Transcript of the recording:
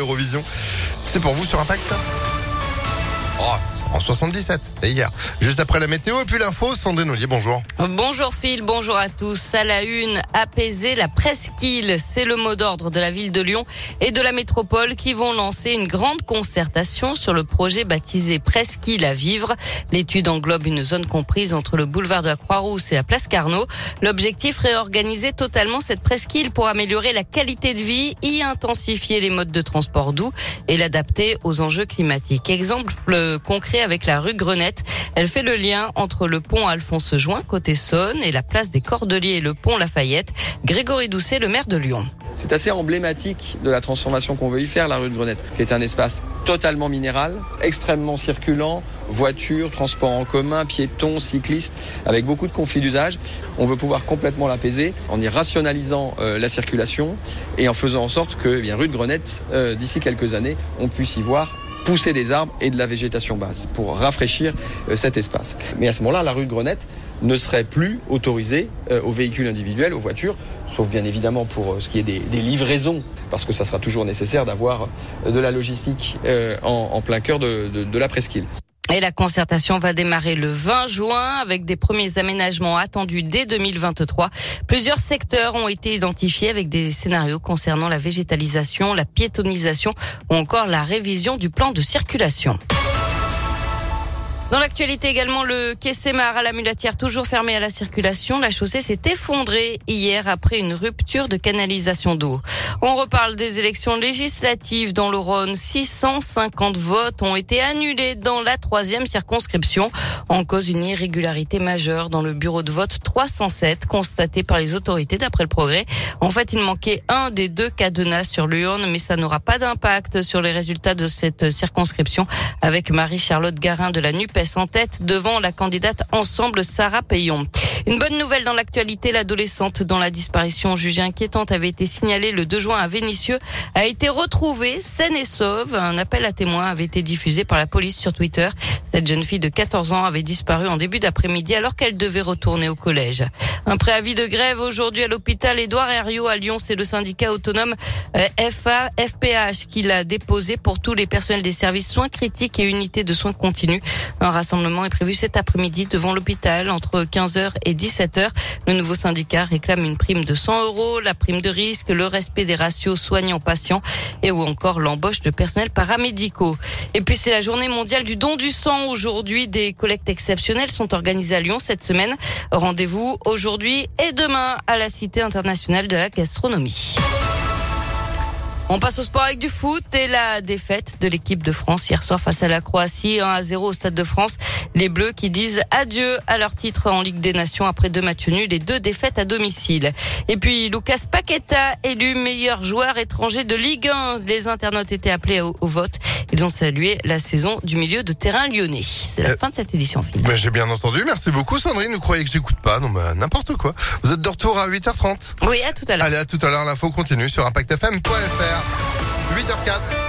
Eurovision. C'est pour vous sur Impact Oh, en 77, et hier. Juste après la météo et puis l'info, Sandrine Ollier, bonjour. Bonjour Phil, bonjour à tous. À la une, apaiser la presqu'île, c'est le mot d'ordre de la ville de Lyon et de la métropole qui vont lancer une grande concertation sur le projet baptisé Presqu'île à vivre. L'étude englobe une zone comprise entre le boulevard de la Croix-Rousse et la place Carnot. L'objectif, réorganiser totalement cette presqu'île pour améliorer la qualité de vie, y intensifier les modes de transport doux et l'adapter aux enjeux climatiques. Exemple concret avec la rue Grenette. Elle fait le lien entre le pont Alphonse Join côté Saône et la place des Cordeliers et le pont Lafayette. Grégory Doucet, le maire de Lyon. C'est assez emblématique de la transformation qu'on veut y faire, la rue de Grenette, qui est un espace totalement minéral, extrêmement circulant, voitures, transports en commun, piétons, cyclistes, avec beaucoup de conflits d'usage. On veut pouvoir complètement l'apaiser en y rationalisant euh, la circulation et en faisant en sorte que, eh bien, rue de Grenette, euh, d'ici quelques années, on puisse y voir pousser des arbres et de la végétation basse pour rafraîchir euh, cet espace. Mais à ce moment-là, la rue de Grenette ne serait plus autorisée euh, aux véhicules individuels, aux voitures, sauf bien évidemment pour euh, ce qui est des, livraisons, parce que ça sera toujours nécessaire d'avoir de la logistique en, plein cœur de, de la presqu'île. Et la concertation va démarrer le 20 juin avec des premiers aménagements attendus dès 2023. Plusieurs secteurs ont été identifiés avec des scénarios concernant la végétalisation, la piétonisation ou encore la révision du plan de circulation. Dans l'actualité également, le quai Sémar à la Mulatière, toujours fermé à la circulation. La chaussée s'est effondrée hier après une rupture de canalisation d'eau. On reparle des élections législatives dans le Rhône. 650 votes ont été annulés dans la troisième circonscription. En cause une irrégularité majeure dans le bureau de vote 307 constaté par les autorités d'après le progrès. En fait, il manquait un des deux cadenas sur l'urne, mais ça n'aura pas d'impact sur les résultats de cette circonscription avec Marie-Charlotte Garin de la NUP en tête devant la candidate Ensemble Sarah Payon. Une bonne nouvelle dans l'actualité, l'adolescente dont la disparition jugée inquiétante avait été signalée le 2 juin à Vénissieux a été retrouvée saine et sauve. Un appel à témoins avait été diffusé par la police sur Twitter. Cette jeune fille de 14 ans avait disparu en début d'après-midi alors qu'elle devait retourner au collège. Un préavis de grève aujourd'hui à l'hôpital Édouard Herriot à Lyon. C'est le syndicat autonome euh, FA, FPH qui l'a déposé pour tous les personnels des services soins critiques et unités de soins continus. Un rassemblement est prévu cet après-midi devant l'hôpital entre 15h et 17h. Le nouveau syndicat réclame une prime de 100 euros, la prime de risque, le respect des ratios soignants-patients et ou encore l'embauche de personnel paramédicaux. Et puis c'est la journée mondiale du don du sang. Aujourd'hui, des collectes exceptionnelles sont organisées à Lyon cette semaine. Rendez-vous aujourd'hui et demain à la Cité internationale de la gastronomie. On passe au sport avec du foot et la défaite de l'équipe de France hier soir face à la Croatie 1 à 0 au Stade de France. Les Bleus qui disent adieu à leur titre en Ligue des Nations après deux matchs nuls et deux défaites à domicile. Et puis Lucas Paqueta élu meilleur joueur étranger de Ligue 1. Les internautes étaient appelés au, vote. Ils ont salué la saison du milieu de terrain lyonnais. C'est la euh, fin de cette édition, J'ai bien entendu. Merci beaucoup, Sandrine. Vous croyez que j'écoute pas? Non, bah, n'importe quoi. Vous êtes de retour à 8h30. Oui, à tout à l'heure. Allez, à tout à l'heure. L'info continue sur ImpactFM.fr. 8h04.